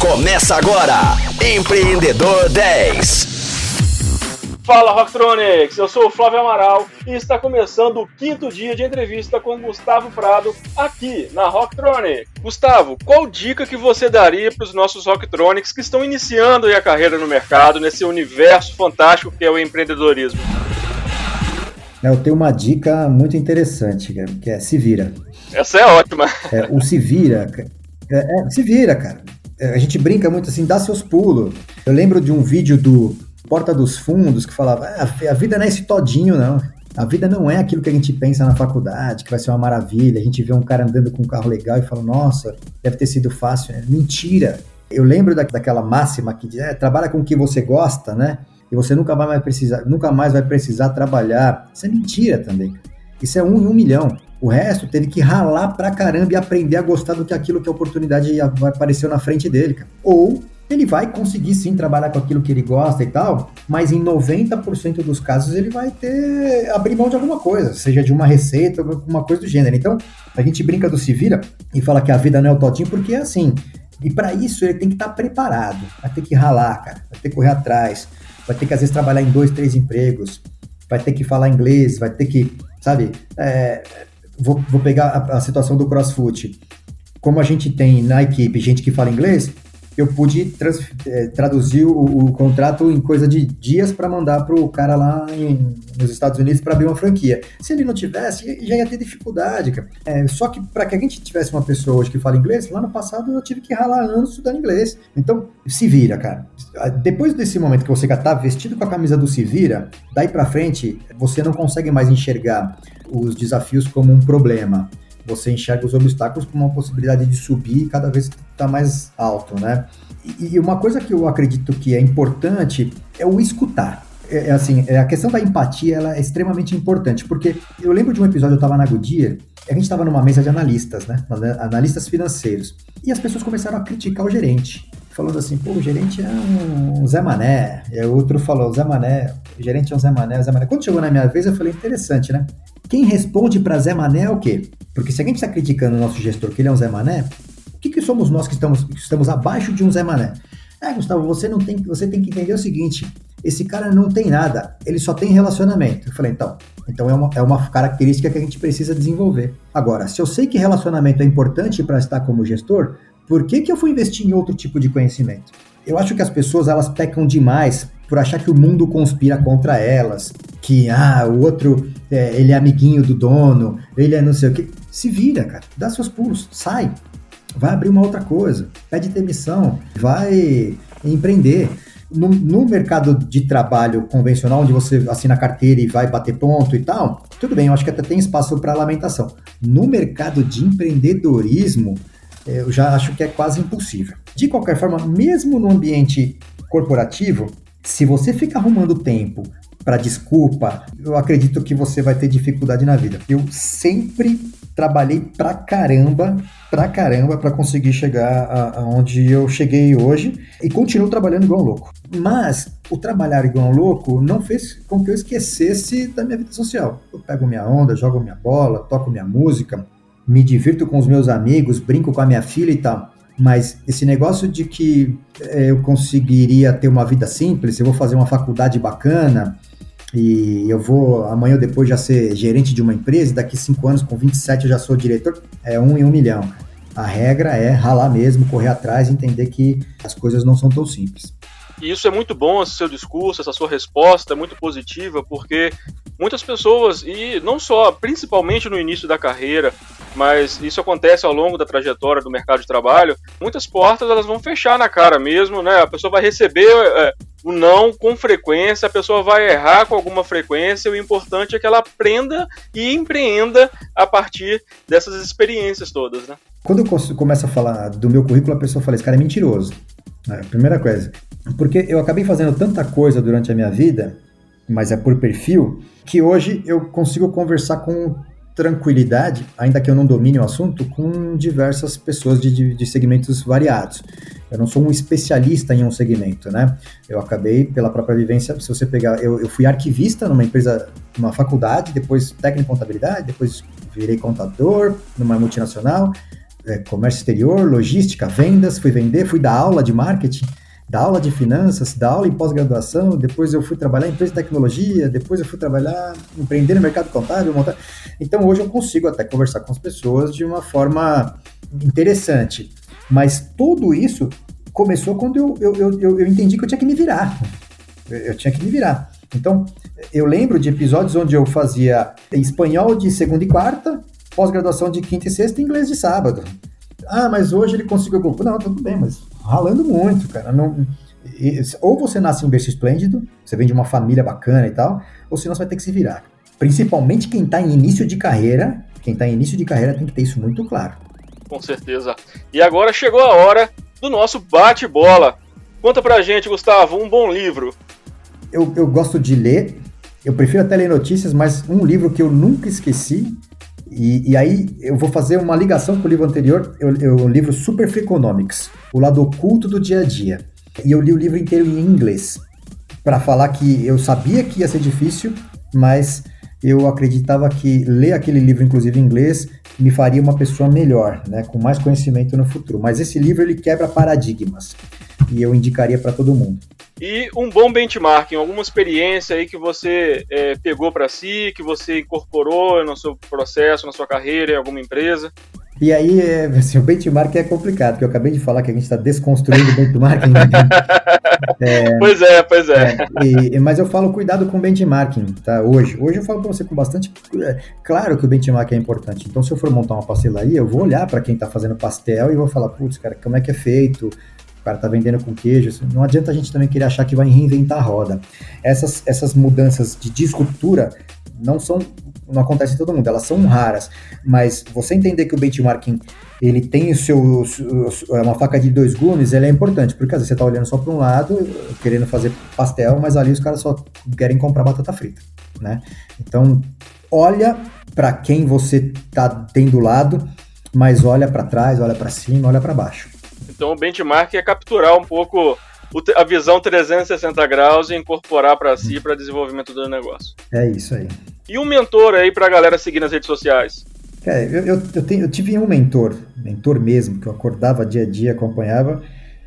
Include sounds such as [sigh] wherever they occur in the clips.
Começa agora, Empreendedor 10. Fala Rocktronics, eu sou o Flávio Amaral e está começando o quinto dia de entrevista com Gustavo Prado aqui na Rocktronics. Gustavo, qual dica que você daria para os nossos Rocktronics que estão iniciando a carreira no mercado, nesse universo fantástico que é o empreendedorismo? Eu tenho uma dica muito interessante, que é se vira. Essa é ótima. É, o se vira, é, é, se vira, cara. É, a gente brinca muito assim, dá seus pulos. Eu lembro de um vídeo do Porta dos Fundos que falava: ah, a vida não é esse todinho, não. A vida não é aquilo que a gente pensa na faculdade, que vai ser uma maravilha. A gente vê um cara andando com um carro legal e fala: nossa, deve ter sido fácil. É mentira. Eu lembro da, daquela máxima que diz: é, trabalha com o que você gosta, né? E você nunca mais vai precisar, nunca mais vai precisar trabalhar. Isso é mentira também. Isso é um em um milhão. O resto teve que ralar pra caramba e aprender a gostar do que aquilo que a oportunidade apareceu na frente dele, cara. Ou ele vai conseguir sim trabalhar com aquilo que ele gosta e tal, mas em 90% dos casos ele vai ter abrir mão de alguma coisa, seja de uma receita alguma coisa do gênero. Então, a gente brinca do se vira e fala que a vida não é o todinho porque é assim. E para isso ele tem que estar tá preparado, vai ter que ralar, cara, vai ter que correr atrás, vai ter que às vezes trabalhar em dois, três empregos, vai ter que falar inglês, vai ter que, sabe, é, vou, vou pegar a, a situação do CrossFit. Como a gente tem na equipe gente que fala inglês, eu pude trans, é, traduzir o, o, contrato em coisa de dias para mandar para o cara lá em, nos Estados Unidos para abrir uma franquia. Se ele não tivesse, já ia ter dificuldade, cara. É, só que para que a gente tivesse uma pessoa hoje que fala inglês, lá no passado eu tive que ralar anos estudando inglês. Então, se vira, cara. Depois desse momento que você já tá vestido com a camisa do se vira, daí para frente, você não consegue mais enxergar os desafios como um problema você enxerga os obstáculos como uma possibilidade de subir cada vez está mais alto, né? E, e, uma coisa que eu acredito que é importante é o escutar. É, é assim, é, a questão da empatia ela é extremamente importante, porque eu lembro de um episódio, eu estava na Goodyear, a gente estava numa mesa de analistas, né? Analistas financeiros. E as pessoas começaram a criticar o gerente falando assim, pô, o gerente é um Zé Mané. E o outro falou, Zé Mané, o gerente é um Zé Mané, Zé Mané. Quando chegou na minha vez, eu falei, interessante, né? Quem responde para Zé Mané é o quê? Porque se a gente está criticando o nosso gestor que ele é um Zé Mané, o que, que somos nós que estamos, que estamos abaixo de um Zé Mané? É, Gustavo, você não tem, você tem que entender o seguinte: esse cara não tem nada, ele só tem relacionamento. Eu falei, então, então é uma, é uma característica que a gente precisa desenvolver. Agora, se eu sei que relacionamento é importante para estar como gestor, por que, que eu fui investir em outro tipo de conhecimento? Eu acho que as pessoas elas pecam demais por achar que o mundo conspira contra elas, que ah, o outro é, ele é amiguinho do dono, ele é não sei o que. Se vira, cara, dá seus pulos, sai, vai abrir uma outra coisa, pede demissão, vai empreender. No, no, mercado de trabalho convencional, onde você assina carteira e vai bater ponto e tal, tudo bem, eu acho que até tem espaço para lamentação. No mercado de empreendedorismo, eu já acho que é quase impossível. De qualquer forma, mesmo no ambiente corporativo, se você fica arrumando tempo para desculpa, eu acredito que você vai ter dificuldade na vida. Eu sempre trabalhei pra caramba, pra caramba, para conseguir chegar aonde eu cheguei hoje e continuo trabalhando igual um louco. Mas o trabalhar igual um louco não fez com que eu esquecesse da minha vida social. Eu pego minha onda, jogo minha bola, toco minha música, me divirto com os meus amigos, brinco com a minha filha e tal. Mas esse negócio de que é, eu conseguiria ter uma vida simples, eu vou fazer uma faculdade bacana e eu vou amanhã ou depois já ser gerente de uma empresa, daqui cinco anos, com 27, eu já sou diretor, é um em um milhão. A regra é ralar mesmo, correr atrás e entender que as coisas não são tão simples. E isso é muito bom, esse seu discurso, essa sua resposta é muito positiva, porque muitas pessoas, e não só, principalmente no início da carreira, mas isso acontece ao longo da trajetória do mercado de trabalho, muitas portas elas vão fechar na cara mesmo, né? A pessoa vai receber é, o não com frequência, a pessoa vai errar com alguma frequência, o importante é que ela aprenda e empreenda a partir dessas experiências todas, né? Quando eu começo a falar do meu currículo, a pessoa fala, esse cara é mentiroso. É, primeira coisa. Porque eu acabei fazendo tanta coisa durante a minha vida, mas é por perfil, que hoje eu consigo conversar com tranquilidade, ainda que eu não domine o assunto, com diversas pessoas de, de, segmentos variados. Eu não sou um especialista em um segmento, né? Eu acabei, pela própria vivência, se você pegar, eu, eu fui arquivista numa empresa, numa faculdade, depois técnico em contabilidade, depois virei contador numa multinacional, é, comércio exterior, logística, vendas, fui vender, fui dar aula de marketing, dar aula de finanças, dar aula em pós-graduação, depois eu fui trabalhar em empresa de tecnologia, depois eu fui trabalhar, empreender no mercado contábil, montar. Então hoje eu consigo até conversar com as pessoas de uma forma interessante. Mas tudo isso começou quando eu, eu, eu, eu entendi que eu tinha que me virar. Eu tinha que me virar. Então, eu lembro de episódios onde eu fazia espanhol de segunda e quarta, pós-graduação de quinta e sexta e inglês de sábado. Ah, mas hoje ele conseguiu. Não, tudo bem, mas ralando muito, cara. Não, ou você nasce em berço esplêndido, você vem de uma família bacana e tal, ou senão você vai ter que se virar. Principalmente quem está em início de carreira, quem está em início de carreira tem que ter isso muito claro. Com certeza. E agora chegou a hora do nosso bate-bola. Conta pra gente, Gustavo, um bom livro. Eu, eu gosto de ler, eu prefiro até ler notícias, mas um livro que eu nunca esqueci, e, e aí eu vou fazer uma ligação com o livro anterior, o livro Super Economics, o lado oculto do dia a dia. E eu li o livro inteiro em inglês, para falar que eu sabia que ia ser difícil, mas eu acreditava que ler aquele livro, inclusive em inglês, me faria uma pessoa melhor, né, com mais conhecimento no futuro. Mas esse livro ele quebra paradigmas e eu indicaria para todo mundo. E um bom benchmarking, alguma experiência aí que você é, pegou para si, que você incorporou no seu processo, na sua carreira, em alguma empresa? E aí, é, assim, o benchmark é complicado, porque eu acabei de falar que a gente está desconstruindo o benchmarking. [laughs] é, pois é, pois é. é e, mas eu falo cuidado com o benchmarking, tá? Hoje. Hoje eu falo para você com bastante. É, claro que o benchmark é importante. Então, se eu for montar uma pastelaria, eu vou olhar para quem está fazendo pastel e vou falar, putz, cara, como é que é feito? O cara tá vendendo com queijo. Não adianta a gente também querer achar que vai reinventar a roda. Essas, essas mudanças de disruptura não são não acontece em todo mundo, elas são raras, mas você entender que o benchmarking ele tem o seu é uma faca de dois gumes, ele é importante, porque às vezes você está olhando só para um lado, querendo fazer pastel, mas ali os caras só querem comprar batata frita, né? Então, olha para quem você está tendo lado, mas olha para trás, olha para cima, olha para baixo. Então, o benchmark é capturar um pouco a visão 360 graus e incorporar para si para desenvolvimento do negócio. É isso aí. E um mentor aí para a galera seguir nas redes sociais? Cara, eu, eu, eu, tenho, eu, tive um mentor, mentor mesmo, que eu acordava dia a dia, acompanhava,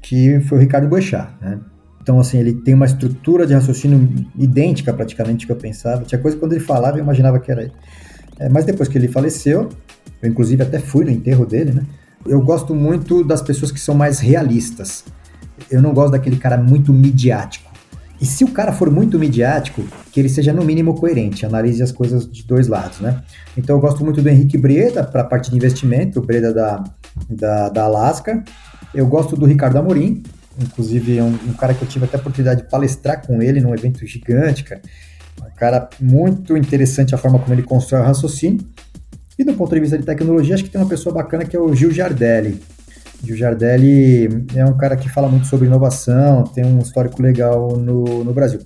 que foi o Ricardo Boechat, né? Então, assim, ele tem uma estrutura de raciocínio idêntica praticamente que eu pensava. Tinha coisa que quando ele falava eu imaginava que era ele. É, mas depois que ele faleceu, eu inclusive até fui no enterro dele, né? Eu gosto muito das pessoas que são mais realistas eu não gosto daquele cara muito midiático. E se o cara for muito midiático, que ele seja no mínimo coerente, analise as coisas de dois lados, né? Então eu gosto muito do Henrique Breda para a parte de investimento, o Breda da, da, da Alaska. Eu gosto do Ricardo Amorim, inclusive é um, um, cara que eu tive até a oportunidade de palestrar com ele num evento gigante, cara. Um cara muito interessante a forma como ele constrói o raciocínio. E do ponto de vista de tecnologia, acho que tem uma pessoa bacana que é o Gil Giardelli. O Jardelli é um cara que fala muito sobre inovação, tem um histórico legal no, no Brasil.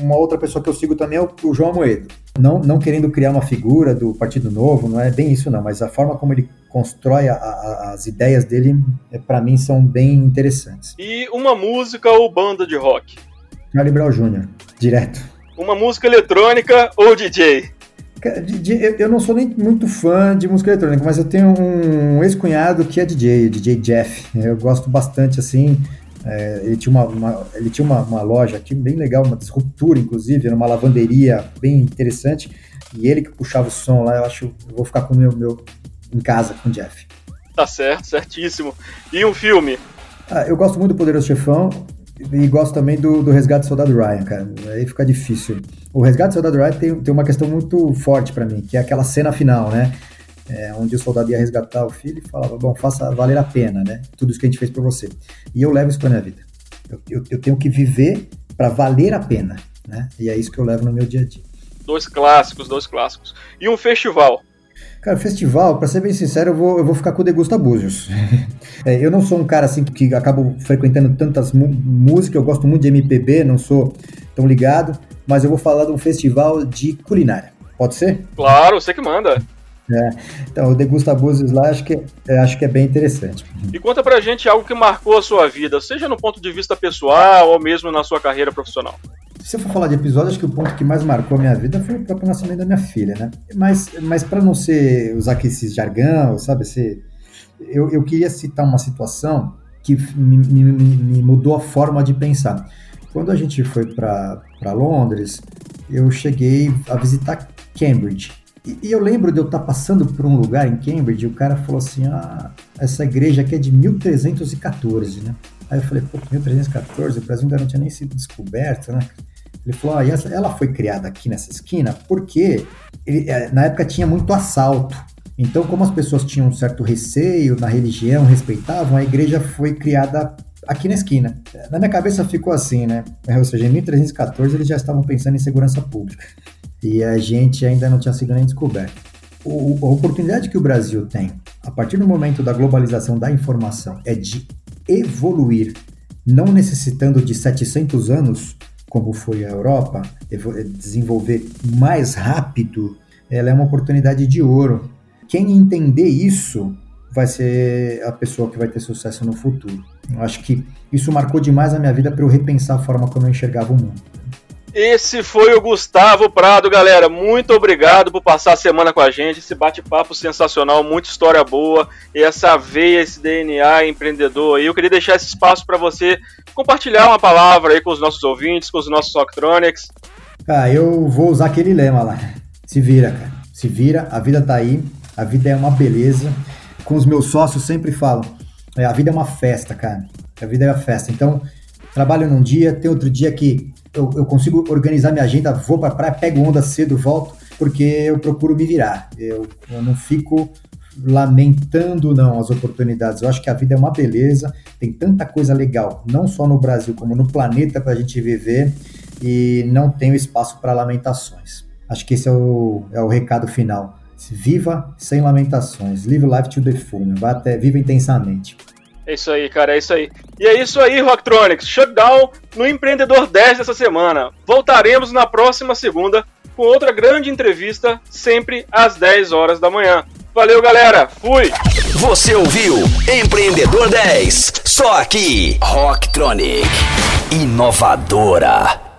Uma outra pessoa que eu sigo também é o, o João Amoedo. Não, não querendo criar uma figura do Partido Novo, não é bem isso não, mas a forma como ele constrói a, a, as ideias dele, é, para mim, são bem interessantes. E uma música ou banda de rock? Charlie Brown Jr., direto. Uma música eletrônica ou DJ? Eu não sou nem muito fã de música eletrônica, mas eu tenho um ex-cunhado que é DJ, DJ Jeff. Eu gosto bastante, assim. É, ele tinha, uma, uma ele tinha uma, uma, loja aqui bem legal, uma disruptura, inclusive, era uma lavanderia bem interessante. E ele que puxava o som lá, eu acho eu vou ficar com o meu, meu em casa com o Jeff. Tá certo, certíssimo. E um filme? Ah, eu gosto muito do Poderoso Chefão. E gosto também do, do Resgate do Soldado Ryan, cara. Aí fica difícil. O Resgate do Soldado Ryan tem, tem uma questão muito forte para mim, que é aquela cena final, né? É, onde o soldado ia resgatar o filho e falava, bom, faça valer a pena, né? Tudo isso que a gente fez por você. E eu levo isso pra minha vida. Eu, eu, eu tenho que viver para valer a pena, né? E é isso que eu levo no meu dia a dia. Dois clássicos, dois clássicos. E um festival? Cara, festival, para ser bem sincero, eu vou, eu vou ficar com o Degusta Búzios. [laughs] é, eu não sou um cara assim que acabo frequentando tantas músicas, eu gosto muito de MPB, não sou tão ligado, mas eu vou falar de um festival de culinária. Pode ser? Claro, você que manda. É, então, o Degusta Búzios lá acho que, é, acho que é bem interessante. E conta pra gente algo que marcou a sua vida, seja no ponto de vista pessoal ou mesmo na sua carreira profissional. Se eu for falar de episódio, acho que o ponto que mais marcou a minha vida foi o próprio nascimento da minha filha, né? Mas, mas para não ser usar aqui esse jargão, sabe, esse, eu, eu queria citar uma situação que me, me, me mudou a forma de pensar. Quando a gente foi para Londres, eu cheguei a visitar Cambridge. E, e, eu lembro de eu estar tá passando por um lugar em Cambridge e o cara falou assim: ah, essa igreja aqui é de 1314, né? Aí eu falei, pô, 1314, o Brasil ainda não tinha nem sido descoberto, né? Ele falou, ah, ela foi criada aqui nessa esquina porque ele, é, na época tinha muito assalto. Então, como as pessoas tinham um certo receio na religião, respeitavam, a igreja foi criada aqui na esquina. Na minha cabeça ficou assim, né? Ou seja, em 1314 eles já estavam pensando em segurança pública. E a gente ainda não tinha sido nem descoberto. O, a oportunidade que o Brasil tem, a partir do momento da globalização da informação, é de evoluir, não necessitando de 700 anos, como foi a Europa, desenvolver mais rápido, ela é uma oportunidade de ouro. Quem entender isso vai ser a pessoa que vai ter sucesso no futuro. Eu acho que isso marcou demais a minha vida para eu repensar a forma como eu enxergava o mundo. Esse foi o Gustavo Prado, galera. Muito obrigado por passar a semana com a gente. Esse bate-papo sensacional, muita história boa. E essa veia, esse DNA empreendedor aí. Eu queria deixar esse espaço para você compartilhar uma palavra aí com os nossos ouvintes, com os nossos Octronics. Ah, eu vou usar aquele lema lá. Se vira, cara. Se vira, a vida tá aí. A vida é uma beleza com os meus sócios sempre falo, é, a vida é uma festa, cara. A vida é uma festa. Então, trabalho num dia, tem outro dia que eu, eu consigo organizar minha agenda, vou pra praia, pego onda cedo, volto, porque eu procuro me virar. Eu, eu não fico lamentando não as oportunidades. Eu acho que a vida é uma beleza, tem tanta coisa legal, não só no Brasil como no planeta para a gente viver e não tenho espaço para lamentações. Acho que esse é o, é o recado final. Viva sem lamentações. Live life to the full. Vá até, viva intensamente. É isso aí, cara, é isso aí. E é isso aí, Rocktronics. Shutdown no Empreendedor 10 dessa semana. Voltaremos na próxima segunda com outra grande entrevista, sempre às 10 horas da manhã. Valeu, galera. Fui. Você ouviu Empreendedor 10, só aqui, Rocktronic. Inovadora.